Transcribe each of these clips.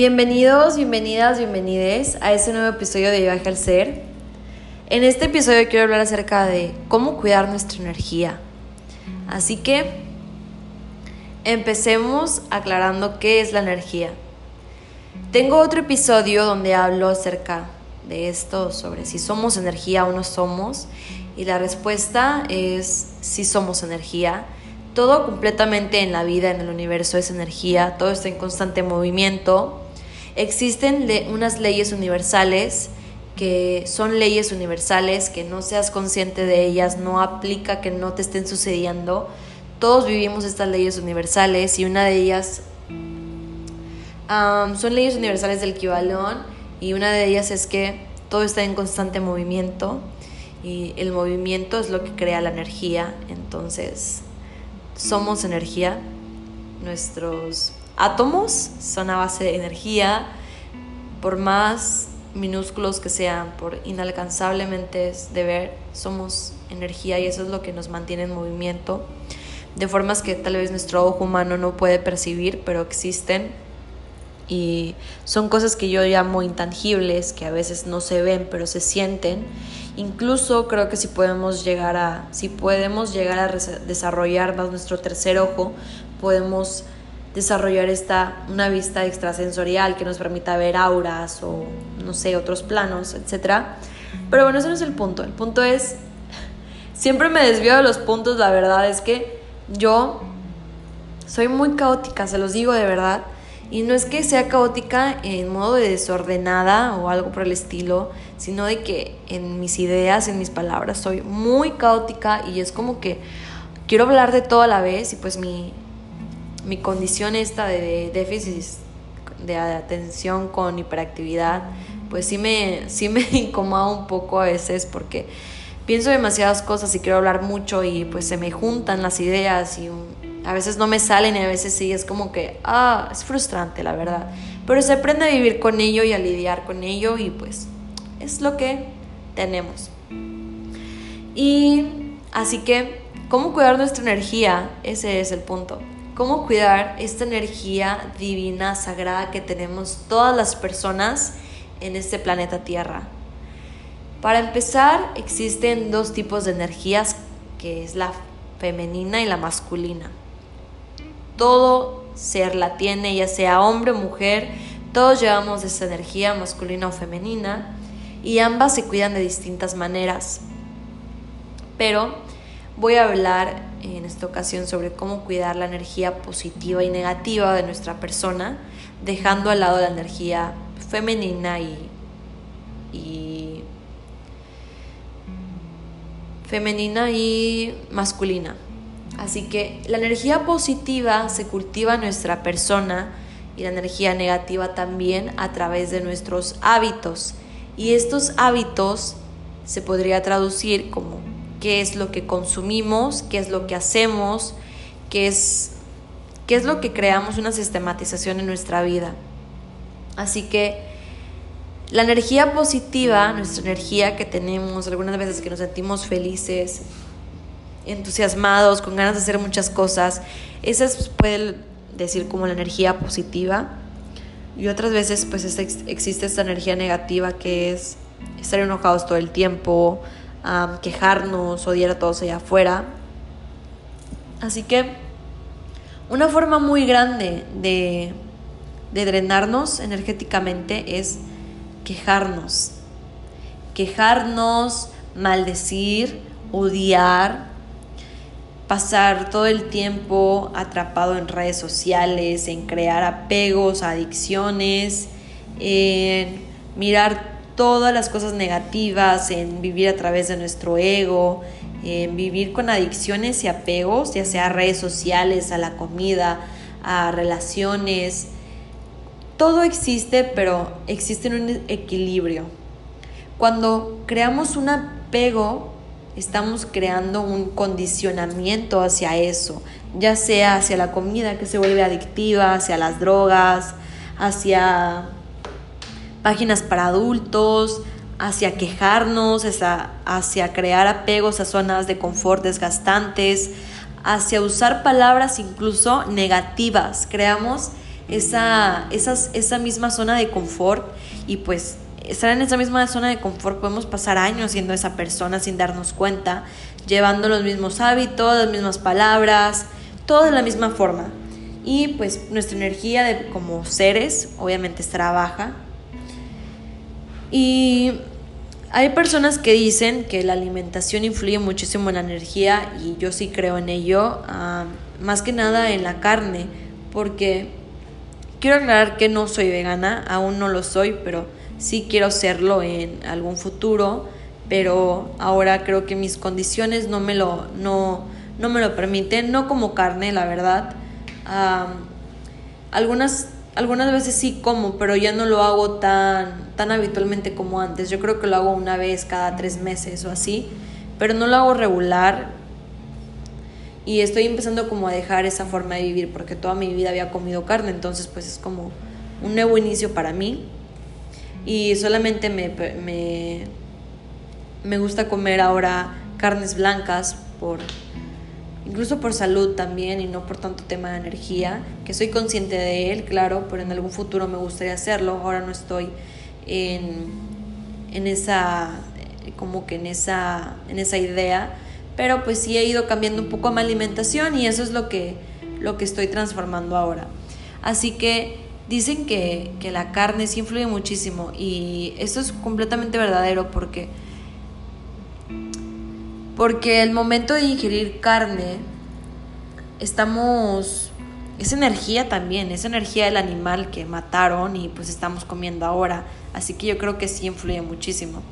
Bienvenidos, bienvenidas, bienvenides a este nuevo episodio de Viaje al Ser. En este episodio quiero hablar acerca de cómo cuidar nuestra energía. Así que empecemos aclarando qué es la energía. Tengo otro episodio donde hablo acerca de esto, sobre si somos energía o no somos. Y la respuesta es si somos energía. Todo completamente en la vida, en el universo, es energía, todo está en constante movimiento. Existen unas leyes universales que son leyes universales, que no seas consciente de ellas, no aplica que no te estén sucediendo. Todos vivimos estas leyes universales y una de ellas son leyes universales del Kibalón y una de ellas es que todo está en constante movimiento y el movimiento es lo que crea la energía. Entonces, somos energía, nuestros átomos son a base de energía, por más minúsculos que sean, por inalcanzablemente de ver, somos energía y eso es lo que nos mantiene en movimiento, de formas que tal vez nuestro ojo humano no puede percibir, pero existen y son cosas que yo llamo intangibles, que a veces no se ven, pero se sienten. Incluso creo que si podemos llegar a, si podemos llegar a desarrollar nuestro tercer ojo, podemos desarrollar esta, una vista extrasensorial que nos permita ver auras o, no sé, otros planos, etc. Pero bueno, ese no es el punto. El punto es, siempre me desvío de los puntos, la verdad es que yo soy muy caótica, se los digo de verdad. Y no es que sea caótica en modo de desordenada o algo por el estilo, sino de que en mis ideas, en mis palabras, soy muy caótica y es como que quiero hablar de todo a la vez y pues mi, mi condición esta de déficit de atención con hiperactividad, pues sí me, sí me incomoda un poco a veces porque pienso demasiadas cosas y quiero hablar mucho y pues se me juntan las ideas y a veces no me salen y a veces sí, es como que, ah, es frustrante la verdad. Pero se aprende a vivir con ello y a lidiar con ello y pues es lo que tenemos. Y así que, ¿cómo cuidar nuestra energía? Ese es el punto. ¿Cómo cuidar esta energía divina, sagrada que tenemos todas las personas en este planeta Tierra? Para empezar, existen dos tipos de energías, que es la femenina y la masculina todo ser la tiene, ya sea hombre o mujer, todos llevamos esa energía masculina o femenina y ambas se cuidan de distintas maneras. Pero voy a hablar en esta ocasión sobre cómo cuidar la energía positiva y negativa de nuestra persona, dejando al lado la energía femenina y, femenina y masculina. Así que la energía positiva se cultiva en nuestra persona y la energía negativa también a través de nuestros hábitos. Y estos hábitos se podría traducir como qué es lo que consumimos, qué es lo que hacemos, qué es, qué es lo que creamos una sistematización en nuestra vida. Así que la energía positiva, nuestra energía que tenemos, algunas veces que nos sentimos felices, entusiasmados, con ganas de hacer muchas cosas. Esa es, puede decir como la energía positiva. Y otras veces pues existe esta energía negativa que es estar enojados todo el tiempo, quejarnos, odiar a todos allá afuera. Así que una forma muy grande de, de drenarnos energéticamente es quejarnos. Quejarnos, maldecir, odiar, pasar todo el tiempo atrapado en redes sociales, en crear apegos, adicciones, en mirar todas las cosas negativas, en vivir a través de nuestro ego, en vivir con adicciones y apegos, ya sea a redes sociales, a la comida, a relaciones. Todo existe, pero existe en un equilibrio. Cuando creamos un apego, estamos creando un condicionamiento hacia eso, ya sea hacia la comida que se vuelve adictiva, hacia las drogas, hacia páginas para adultos, hacia quejarnos, hacia, hacia crear apegos a zonas de confort desgastantes, hacia usar palabras incluso negativas. Creamos esa, esa misma zona de confort y pues estar en esa misma zona de confort podemos pasar años siendo esa persona sin darnos cuenta, llevando los mismos hábitos, las mismas palabras, todo de la misma forma. Y pues nuestra energía de, como seres obviamente estará baja. Y hay personas que dicen que la alimentación influye muchísimo en la energía y yo sí creo en ello, ah, más que nada en la carne, porque quiero aclarar que no soy vegana, aún no lo soy, pero sí quiero serlo en algún futuro, pero ahora creo que mis condiciones no me lo, no, no me lo permiten, no como carne, la verdad. algunas, algunas veces sí como, pero ya no lo hago tan, tan habitualmente como antes. Yo creo que lo hago una vez cada tres meses o así, pero no lo hago regular. Y estoy empezando como a dejar esa forma de vivir porque toda mi vida había comido carne, entonces pues es como un nuevo inicio para mí y solamente me, me, me gusta comer ahora carnes blancas por incluso por salud también y no por tanto tema de energía, que soy consciente de él, claro, pero en algún futuro me gustaría hacerlo, ahora no estoy en, en esa como que en esa en esa idea, pero pues sí he ido cambiando un poco mi alimentación y eso es lo que lo que estoy transformando ahora. Así que Dicen que, la carne sí influye muchísimo y esto es completamente verdadero porque, porque el momento de ingerir carne estamos... Es energía también, es energía del animal que mataron y pues estamos comiendo ahora. Así que yo creo que sí influye muchísimo.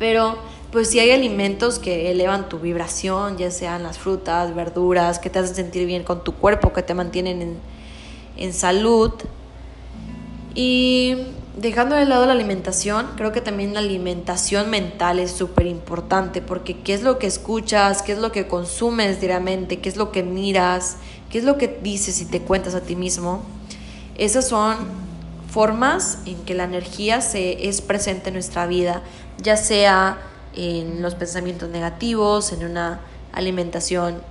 Pero pues sí hay alimentos que elevan tu vibración, ya sean las frutas, verduras, que te hacen sentir bien con tu cuerpo, que te mantienen en, en salud. Y dejando de lado la alimentación, creo que también la alimentación mental es súper importante porque qué es lo que escuchas, qué es lo que consumes diariamente, qué es lo que miras, qué es lo que dices y te cuentas a ti mismo. Esas son formas en que la energía se es presente en nuestra vida, ya sea en los pensamientos negativos, en una alimentación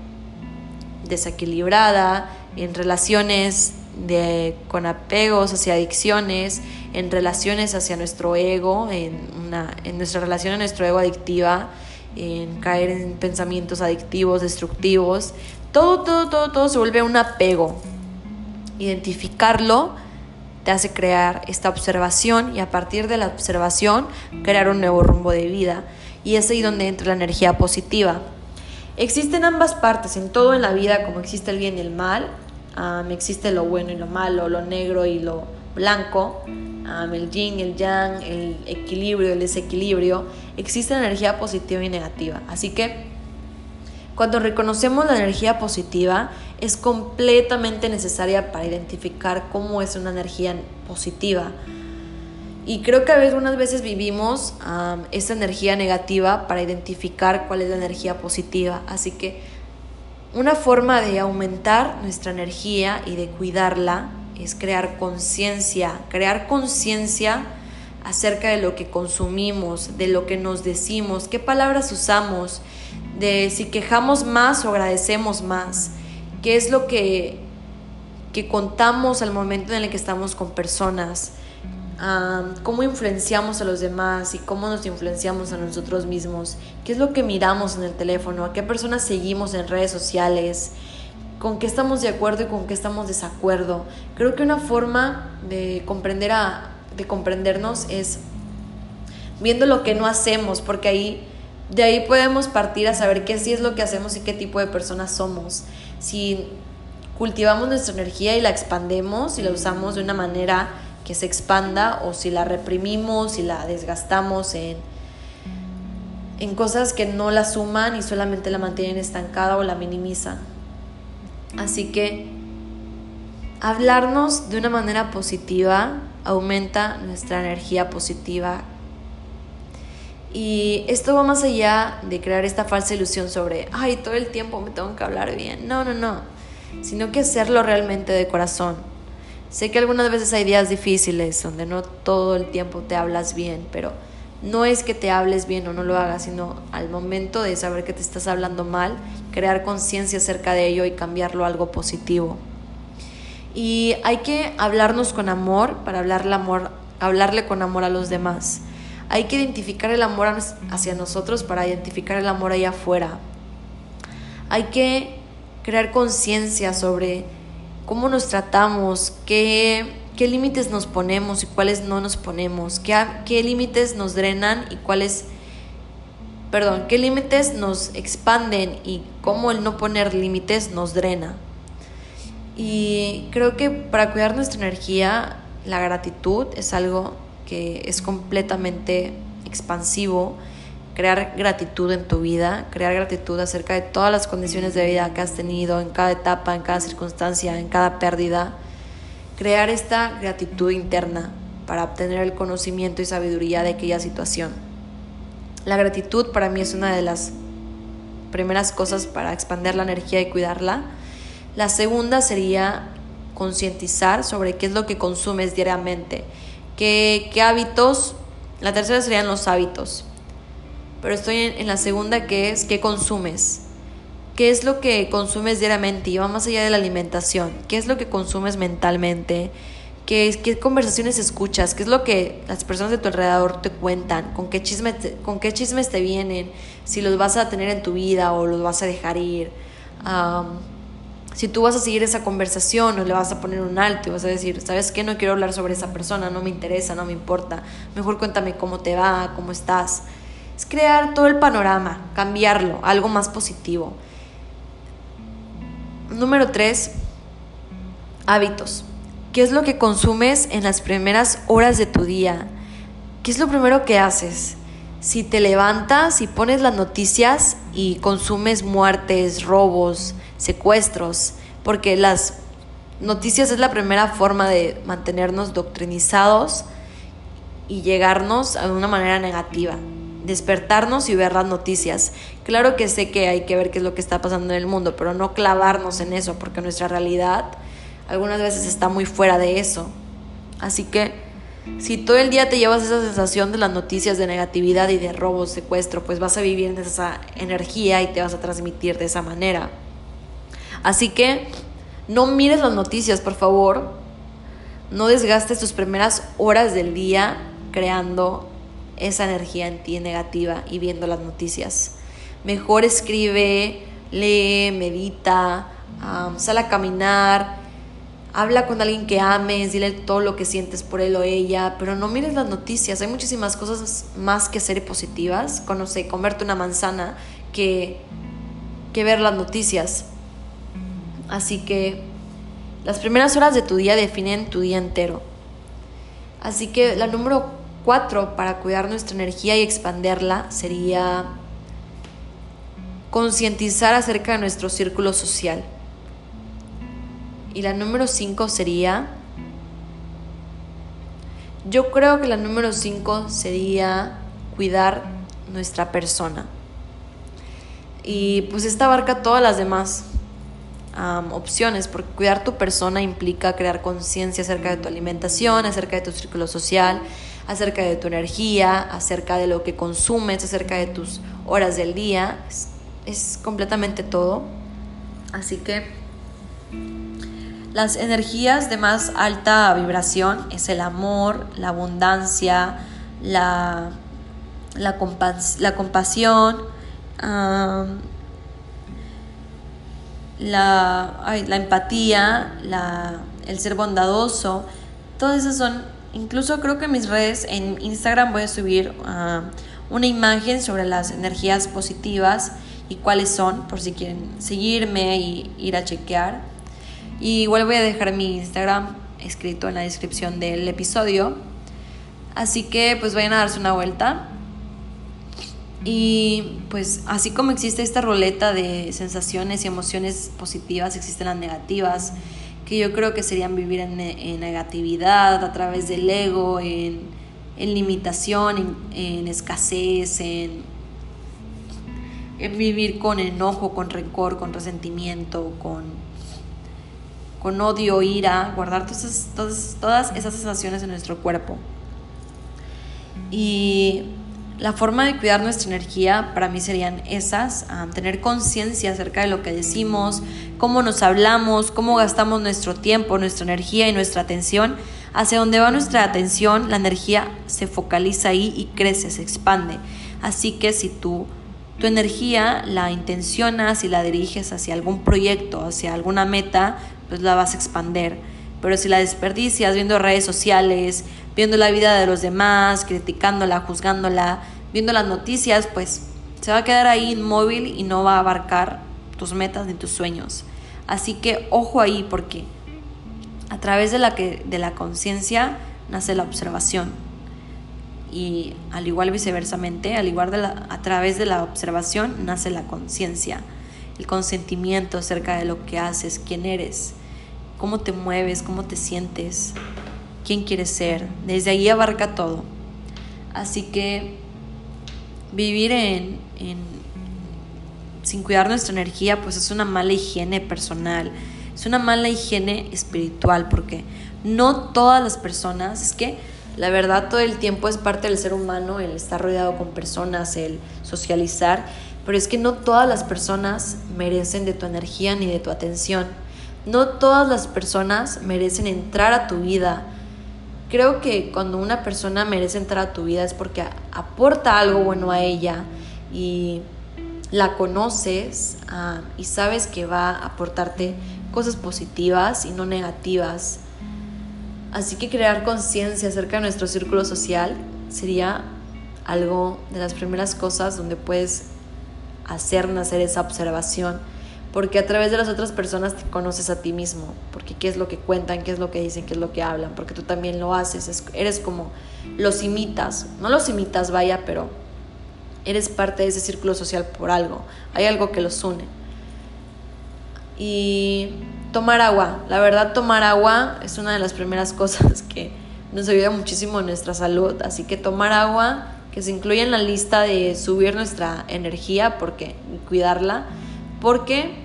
desequilibrada, en relaciones de, con apegos hacia adicciones, en relaciones hacia nuestro ego, en, una, en nuestra relación a nuestro ego adictiva, en caer en pensamientos adictivos, destructivos. Todo, todo, todo, todo se vuelve un apego. Identificarlo te hace crear esta observación y a partir de la observación crear un nuevo rumbo de vida. Y es ahí donde entra la energía positiva. Existen ambas partes, en todo en la vida, como existe el bien y el mal, existe lo bueno y lo malo, lo negro y lo blanco, el yin, el yang, el equilibrio, el desequilibrio, existe energía positiva y negativa. Así que cuando reconocemos la energía positiva, es completamente necesaria para identificar cómo es una energía positiva. Y creo que a veces, unas veces vivimos esa energía negativa para identificar cuál es la energía positiva. Así que una forma de aumentar nuestra energía y de cuidarla es crear conciencia, crear conciencia acerca de lo que consumimos, de lo que nos decimos, qué palabras usamos, de si quejamos más o agradecemos más, qué es lo que, que contamos al momento en el que estamos con personas, cómo influenciamos a los demás y cómo nos influenciamos a nosotros mismos, qué es lo que miramos en el teléfono, a qué personas seguimos en redes sociales, con qué estamos de acuerdo y con qué estamos de desacuerdo. Creo que una forma de comprender a, de comprendernos es viendo lo que no hacemos, porque ahí de ahí podemos partir a saber qué sí es lo que hacemos y qué tipo de personas somos. Si cultivamos nuestra energía y la expandemos y la usamos de una manera que se expanda o si la reprimimos, si la desgastamos en, en cosas que no la suman y solamente la mantienen estancada o la minimizan. Así que hablarnos de una manera positiva aumenta nuestra energía positiva. Y esto va más allá de crear esta falsa ilusión sobre, ay, todo el tiempo me tengo que hablar bien. No, no, no. Sino que hacerlo realmente de corazón Sé que algunas veces hay días difíciles donde no todo el tiempo te hablas bien, pero no es que te hables bien o no lo hagas, sino al momento de saber que te estás hablando mal, crear conciencia acerca de ello y cambiarlo a algo positivo. Y hay que hablarnos con amor para hablarle, amor, hablarle con amor a los demás. Hay que identificar el amor hacia nosotros para identificar el amor allá afuera. Hay que crear conciencia sobre cómo nos tratamos, qué, qué límites nos ponemos y cuáles no nos ponemos, qué, qué límites nos drenan y cuáles, perdón, qué límites nos expanden y cómo el no poner límites nos drena. Y creo que para cuidar nuestra energía, la gratitud es algo que es completamente expansivo. Crear gratitud en tu vida, crear gratitud acerca de todas las condiciones de vida que has tenido en cada etapa, en cada circunstancia, en cada pérdida. Crear esta gratitud interna para obtener el conocimiento y sabiduría de aquella situación. La gratitud para mí es una de las primeras cosas para expandir la energía y cuidarla la segunda sería concientizar sobre qué es lo que consumes diariamente, qué, qué hábitos. La tercera serían los hábitos. Pero estoy en, la segunda que es qué consumes. ¿Qué es lo que consumes diariamente? Y va más allá de la alimentación. ¿Qué es lo que consumes mentalmente? ¿Qué, qué conversaciones escuchas? ¿Qué es lo que las personas de tu alrededor te cuentan? ¿Con qué, chismes ¿Con qué chismes te vienen? Si los vas a tener en tu vida o los vas a dejar ir si tú vas a seguir esa conversación o le vas a poner un alto y vas a decir, ¿sabes qué? No quiero hablar sobre esa persona, no me interesa, no me importa, mejor cuéntame cómo te va, cómo estás. Crear todo el panorama, cambiarlo, algo más positivo. Número tres, hábitos. ¿Qué es lo que consumes en las primeras horas de tu día? ¿Qué es lo primero que haces? Si te levantas y pones las noticias y consumes muertes, robos, secuestros, porque las noticias es la primera forma de mantenernos doctrinizados y llegarnos a una manera negativa, despertarnos y ver las noticias. Claro que sé que hay que ver qué es lo que está pasando en el mundo, pero no clavarnos en eso, porque nuestra realidad algunas veces está muy fuera de eso. Así que si todo el día te llevas esa sensación de las noticias de negatividad y de robo, secuestro, pues vas a vivir en esa energía y te vas a transmitir de esa manera. Así que no mires las noticias, por favor. No desgastes tus primeras horas del día creando esa energía en ti negativa y viendo las noticias. Mejor escribe, lee, medita, sal a caminar, habla con alguien que ames, dile todo lo que sientes por él o ella, pero no mires las noticias. Hay muchísimas cosas más que ser positivas, conoce, comerte una manzana, que, que ver las noticias. Así que las primeras horas de tu día definen tu día entero. Así que la número cuatro para cuidar nuestra energía y expanderla sería concientizar acerca de nuestro círculo social. Y la número cinco sería, yo creo que la número cinco sería cuidar nuestra persona. Y pues esta abarca todas las demás opciones, porque cuidar tu persona implica crear conciencia acerca de tu alimentación, acerca de tu círculo social, acerca de tu energía, acerca de lo que consumes, acerca de tus horas del día. Es, completamente todo. Así que las energías de más alta vibración es el amor, la abundancia, la, la, la compasión, la, la empatía, la, el ser bondadoso, todas esas son, incluso creo que en mis redes, en Instagram voy a subir ah, una imagen sobre las energías positivas y cuáles son, por si quieren seguirme y ir a chequear. Y igual voy a dejar mi Instagram escrito en la descripción del episodio. Así que pues vayan a darse una vuelta. Y pues así como existe esta roleta de sensaciones y emociones positivas, existen las negativas, que yo creo que serían vivir en, negatividad, a través del ego, en, limitación, en, escasez, en, en, vivir con enojo, con rencor, con resentimiento, con, con odio, ira, guardar todas, todas, todas esas sensaciones en nuestro cuerpo. Y la forma de cuidar nuestra energía para mí serían esas, tener conciencia acerca de lo que decimos, cómo nos hablamos, cómo gastamos nuestro tiempo, nuestra energía y nuestra atención. Hacia donde va nuestra atención, la energía se focaliza ahí y crece, se expande. Así que si tú tu energía la intencionas y la diriges hacia algún proyecto, hacia alguna meta, pues la vas a expander. Pero si la desperdicias viendo redes sociales, viendo la vida de los demás, criticándola, juzgándola, viendo las noticias, pues se va a quedar ahí inmóvil y no va a abarcar tus metas ni tus sueños. Así que ojo ahí porque a través de la, de la conciencia nace la observación. Y al igual viceversamente, al igual de la, a través de la observación nace la conciencia, el consentimiento acerca de lo que haces, quién eres, cómo te mueves, cómo te sientes, quién quieres ser. Desde ahí abarca todo. Así que vivir en, en, sin cuidar nuestra energía, pues es una mala higiene personal, es una mala higiene espiritual, porque no todas las personas, es que la verdad todo el tiempo es parte del ser humano, el estar rodeado con personas, el socializar, pero es que no todas las personas merecen de tu energía ni de tu atención. No todas las personas merecen entrar a tu vida. Creo que cuando una persona merece entrar a tu vida es porque aporta algo bueno a ella y la conoces ah, y sabes que va a aportarte cosas positivas y no negativas. Así que crear conciencia acerca de nuestro círculo social sería algo de las primeras cosas donde puedes hacer nacer esa observación, porque a través de las otras personas te conoces a ti mismo, porque qué es lo que cuentan, qué es lo que dicen, qué es lo que hablan, porque tú también lo haces, eres como los imitas, no los imitas, vaya, pero eres parte de ese círculo social por algo, hay algo que los une. Y tomar agua. La verdad, tomar agua es una de las primeras cosas que nos ayuda muchísimo en nuestra salud. Así que tomar agua, que se incluye en la lista de subir nuestra energía porque, cuidarla, porque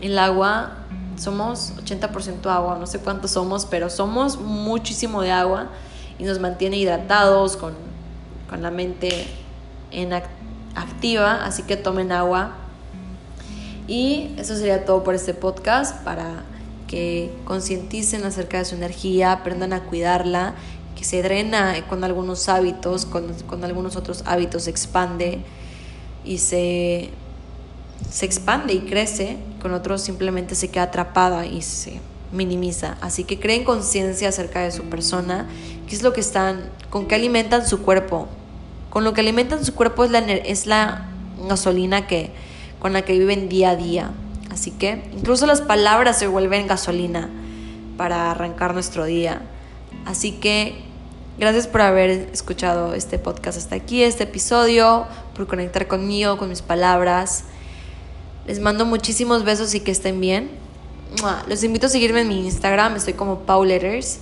el agua somos 80% agua, no sé cuántos somos, pero somos muchísimo de agua y nos mantiene hidratados, con, con la mente en activa, así que tomen agua. Y eso sería todo por este podcast para que concienticen acerca de su energía, aprendan a cuidarla, que se drena con algunos hábitos, con, con algunos otros hábitos se expande y se, se expande y crece, con otros simplemente se queda atrapada y se minimiza. Así que creen conciencia acerca de su persona, qué es lo que están, con qué alimentan su cuerpo. Con lo que alimentan su cuerpo es la, es la gasolina que con la que viven día a día. Así que incluso las palabras se vuelven gasolina para arrancar nuestro día. Así que gracias por haber escuchado este podcast hasta aquí, este episodio, por conectar conmigo, con mis palabras. Les mando muchísimos besos y que estén bien. Los invito a seguirme en mi Instagram, estoy como Pauletters.